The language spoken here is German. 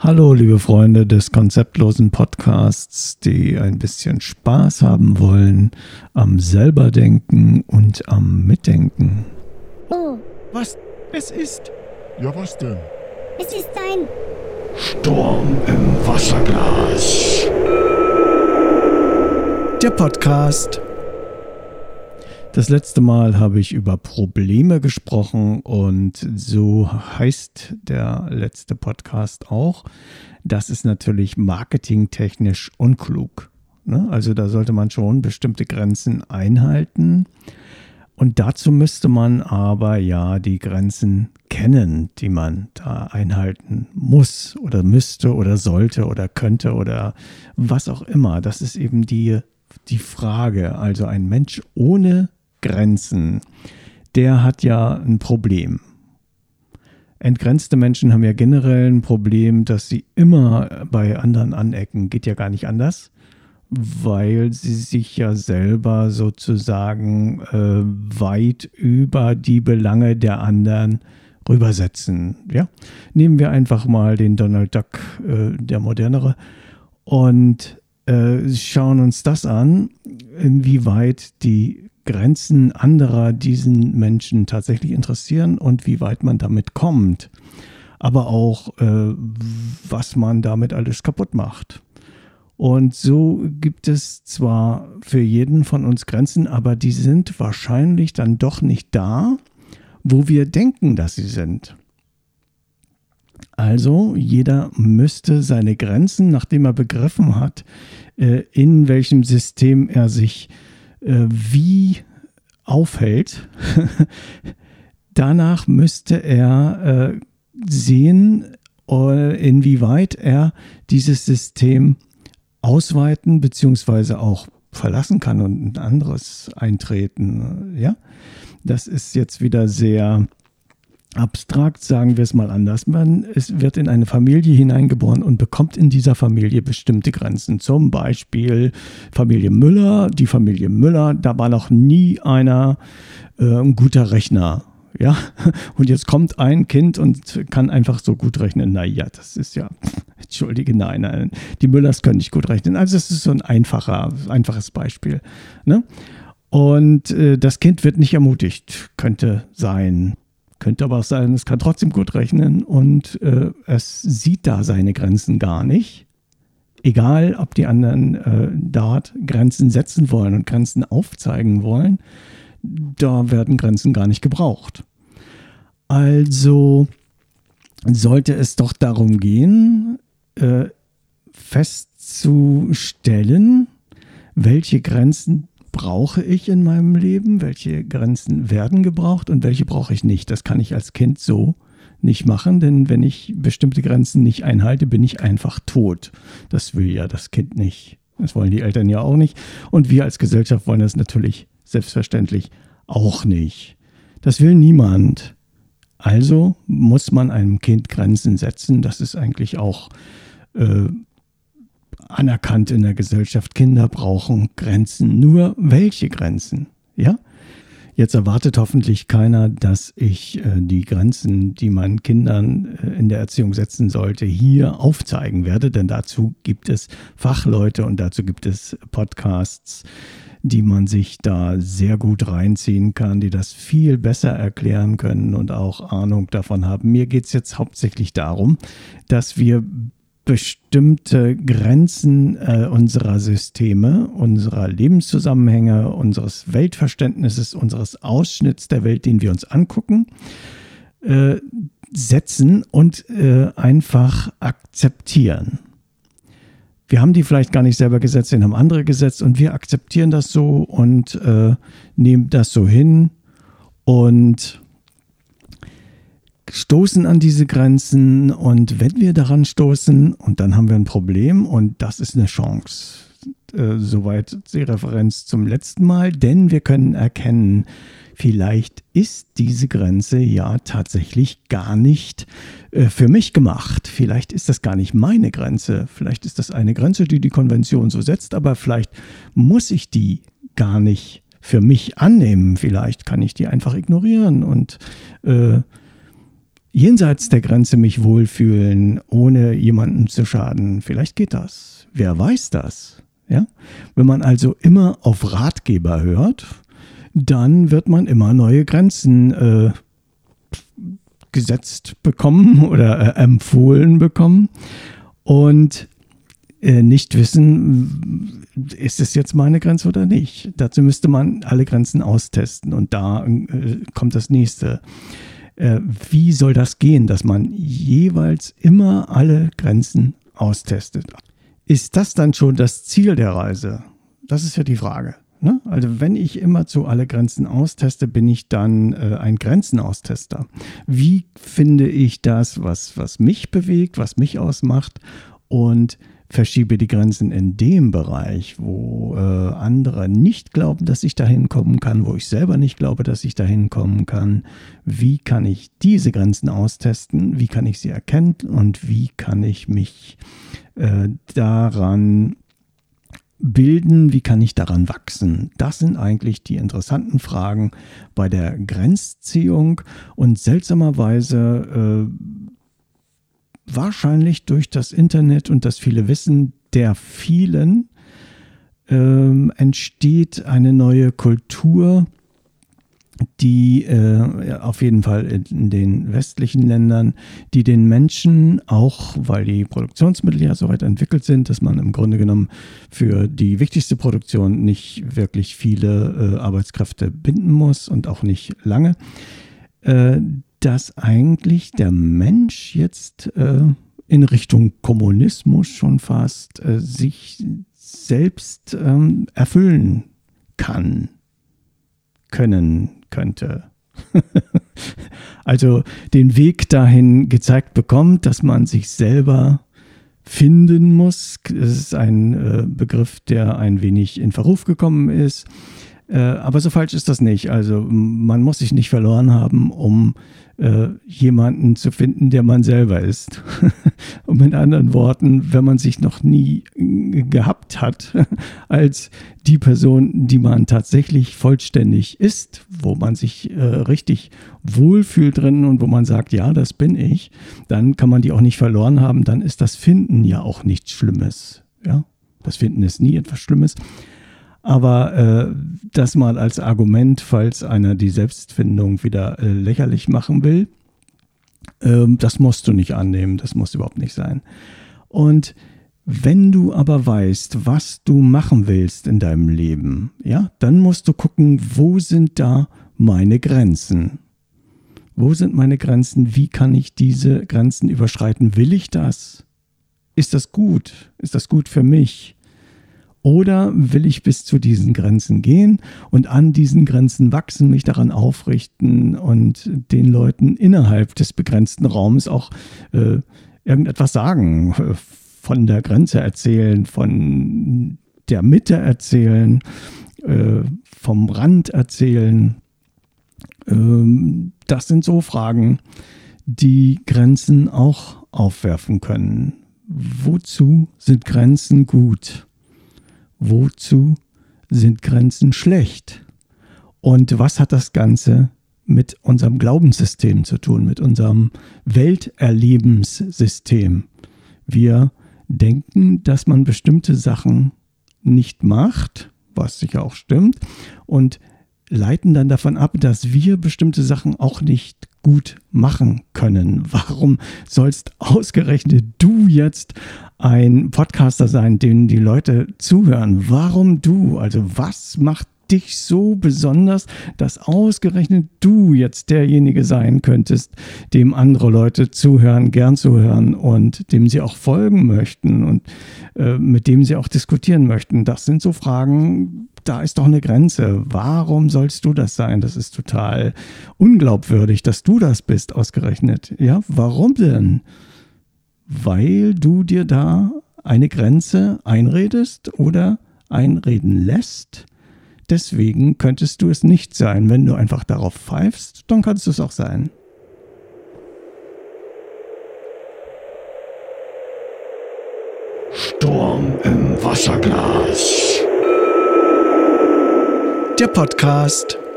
Hallo, liebe Freunde des konzeptlosen Podcasts, die ein bisschen Spaß haben wollen am selberdenken und am Mitdenken. Oh, Was? Es ist Ja, was denn? es ist ein. Sturm im Wasserglas. Der Podcast. Das letzte Mal habe ich über Probleme gesprochen und so heißt der letzte Podcast auch. Das ist natürlich marketingtechnisch unklug. Ne? Also da sollte man schon bestimmte Grenzen einhalten. Und dazu müsste man aber ja die Grenzen kennen, die man da einhalten muss oder müsste oder sollte oder könnte oder was auch immer. Das ist eben die, die Frage. Also ein Mensch ohne Grenzen, der hat ja ein Problem. Entgrenzte Menschen haben ja generell ein Problem, dass sie immer bei anderen anecken. Geht ja gar nicht anders weil sie sich ja selber sozusagen äh, weit über die Belange der anderen rübersetzen. Ja? Nehmen wir einfach mal den Donald Duck, äh, der modernere, und äh, schauen uns das an, inwieweit die Grenzen anderer diesen Menschen tatsächlich interessieren und wie weit man damit kommt. Aber auch, äh, was man damit alles kaputt macht. Und so gibt es zwar für jeden von uns Grenzen, aber die sind wahrscheinlich dann doch nicht da, wo wir denken, dass sie sind. Also jeder müsste seine Grenzen, nachdem er begriffen hat, äh, in welchem System er sich äh, wie aufhält, danach müsste er äh, sehen, inwieweit er dieses System ausweiten beziehungsweise auch verlassen kann und ein anderes eintreten. Ja, das ist jetzt wieder sehr abstrakt, sagen wir es mal anders. Man es wird in eine Familie hineingeboren und bekommt in dieser Familie bestimmte Grenzen. Zum Beispiel Familie Müller, die Familie Müller, da war noch nie einer äh, ein guter Rechner. Ja, und jetzt kommt ein Kind und kann einfach so gut rechnen. Naja, das ist ja, entschuldige, nein, nein, die Müllers können nicht gut rechnen. Also es ist so ein einfacher, einfaches Beispiel. Ne? Und äh, das Kind wird nicht ermutigt, könnte sein. Könnte aber auch sein, es kann trotzdem gut rechnen und äh, es sieht da seine Grenzen gar nicht. Egal, ob die anderen äh, dort Grenzen setzen wollen und Grenzen aufzeigen wollen, da werden Grenzen gar nicht gebraucht. Also sollte es doch darum gehen, äh, festzustellen, welche Grenzen brauche ich in meinem Leben, welche Grenzen werden gebraucht und welche brauche ich nicht. Das kann ich als Kind so nicht machen, denn wenn ich bestimmte Grenzen nicht einhalte, bin ich einfach tot. Das will ja das Kind nicht. Das wollen die Eltern ja auch nicht. Und wir als Gesellschaft wollen das natürlich selbstverständlich auch nicht. Das will niemand. Also muss man einem Kind Grenzen setzen. Das ist eigentlich auch äh, anerkannt in der Gesellschaft. Kinder brauchen Grenzen. Nur welche Grenzen? Ja? Jetzt erwartet hoffentlich keiner, dass ich äh, die Grenzen, die man Kindern äh, in der Erziehung setzen sollte, hier aufzeigen werde, denn dazu gibt es Fachleute und dazu gibt es Podcasts, die man sich da sehr gut reinziehen kann, die das viel besser erklären können und auch Ahnung davon haben. Mir geht es jetzt hauptsächlich darum, dass wir bestimmte Grenzen äh, unserer Systeme, unserer Lebenszusammenhänge, unseres Weltverständnisses, unseres Ausschnitts der Welt, den wir uns angucken, äh, setzen und äh, einfach akzeptieren. Wir haben die vielleicht gar nicht selber gesetzt, den haben andere gesetzt und wir akzeptieren das so und äh, nehmen das so hin und stoßen an diese Grenzen und wenn wir daran stoßen und dann haben wir ein Problem und das ist eine Chance. Äh, soweit die Referenz zum letzten Mal, denn wir können erkennen, vielleicht ist diese Grenze ja tatsächlich gar nicht äh, für mich gemacht. Vielleicht ist das gar nicht meine Grenze. Vielleicht ist das eine Grenze, die die Konvention so setzt, aber vielleicht muss ich die gar nicht für mich annehmen. Vielleicht kann ich die einfach ignorieren und äh, jenseits der Grenze mich wohlfühlen, ohne jemandem zu schaden. Vielleicht geht das. Wer weiß das? Ja? Wenn man also immer auf Ratgeber hört, dann wird man immer neue Grenzen äh, gesetzt bekommen oder äh, empfohlen bekommen und äh, nicht wissen, ist es jetzt meine Grenze oder nicht. Dazu müsste man alle Grenzen austesten und da äh, kommt das nächste. Äh, wie soll das gehen, dass man jeweils immer alle Grenzen austestet? Ist das dann schon das Ziel der Reise? Das ist ja die Frage. Ne? Also wenn ich immer zu alle Grenzen austeste, bin ich dann äh, ein Grenzenaustester. Wie finde ich das, was, was mich bewegt, was mich ausmacht und verschiebe die Grenzen in dem Bereich, wo äh, andere nicht glauben, dass ich dahin kommen kann, wo ich selber nicht glaube, dass ich dahin kommen kann. Wie kann ich diese Grenzen austesten? Wie kann ich sie erkennen? Und wie kann ich mich äh, daran bilden, wie kann ich daran wachsen? Das sind eigentlich die interessanten Fragen bei der Grenzziehung und seltsamerweise äh, wahrscheinlich durch das Internet und das viele Wissen der vielen äh, entsteht eine neue Kultur, die äh, auf jeden Fall in den westlichen Ländern, die den Menschen auch, weil die Produktionsmittel ja so weit entwickelt sind, dass man im Grunde genommen für die wichtigste Produktion nicht wirklich viele äh, Arbeitskräfte binden muss und auch nicht lange, äh, dass eigentlich der Mensch jetzt äh, in Richtung Kommunismus schon fast äh, sich selbst ähm, erfüllen kann, können könnte. also den Weg dahin gezeigt bekommt, dass man sich selber finden muss. Das ist ein äh, Begriff, der ein wenig in Verruf gekommen ist. Äh, aber so falsch ist das nicht. Also man muss sich nicht verloren haben, um äh, jemanden zu finden, der man selber ist. Und mit anderen Worten, wenn man sich noch nie gehabt hat als die Person, die man tatsächlich vollständig ist, wo man sich äh, richtig wohlfühlt drin und wo man sagt, ja, das bin ich, dann kann man die auch nicht verloren haben. Dann ist das Finden ja auch nichts Schlimmes. Ja, das Finden ist nie etwas Schlimmes. Aber äh, das mal als Argument, falls einer die Selbstfindung wieder äh, lächerlich machen will, äh, das musst du nicht annehmen, das muss überhaupt nicht sein. Und wenn du aber weißt, was du machen willst in deinem Leben, ja, dann musst du gucken, wo sind da meine Grenzen? Wo sind meine Grenzen? Wie kann ich diese Grenzen überschreiten? Will ich das? Ist das gut? Ist das gut für mich? Oder will ich bis zu diesen Grenzen gehen und an diesen Grenzen wachsen, mich daran aufrichten und den Leuten innerhalb des begrenzten Raums auch äh, irgendetwas sagen, von der Grenze erzählen, von der Mitte erzählen, äh, vom Rand erzählen. Ähm, das sind so Fragen, die Grenzen auch aufwerfen können. Wozu sind Grenzen gut? Wozu sind Grenzen schlecht? Und was hat das Ganze mit unserem Glaubenssystem zu tun, mit unserem Welterlebenssystem? Wir denken, dass man bestimmte Sachen nicht macht, was sicher auch stimmt, und leiten dann davon ab, dass wir bestimmte Sachen auch nicht gut machen können. Warum sollst ausgerechnet du jetzt ein Podcaster sein, dem die Leute zuhören? Warum du? Also was macht dich so besonders, dass ausgerechnet du jetzt derjenige sein könntest, dem andere Leute zuhören, gern zuhören und dem sie auch folgen möchten und äh, mit dem sie auch diskutieren möchten. Das sind so Fragen, da ist doch eine Grenze. Warum sollst du das sein? Das ist total unglaubwürdig, dass du das bist, ausgerechnet. Ja, warum denn? Weil du dir da eine Grenze einredest oder einreden lässt. Deswegen könntest du es nicht sein. Wenn du einfach darauf pfeifst, dann kannst du es auch sein. Sturm im Wasserglas der Podcast.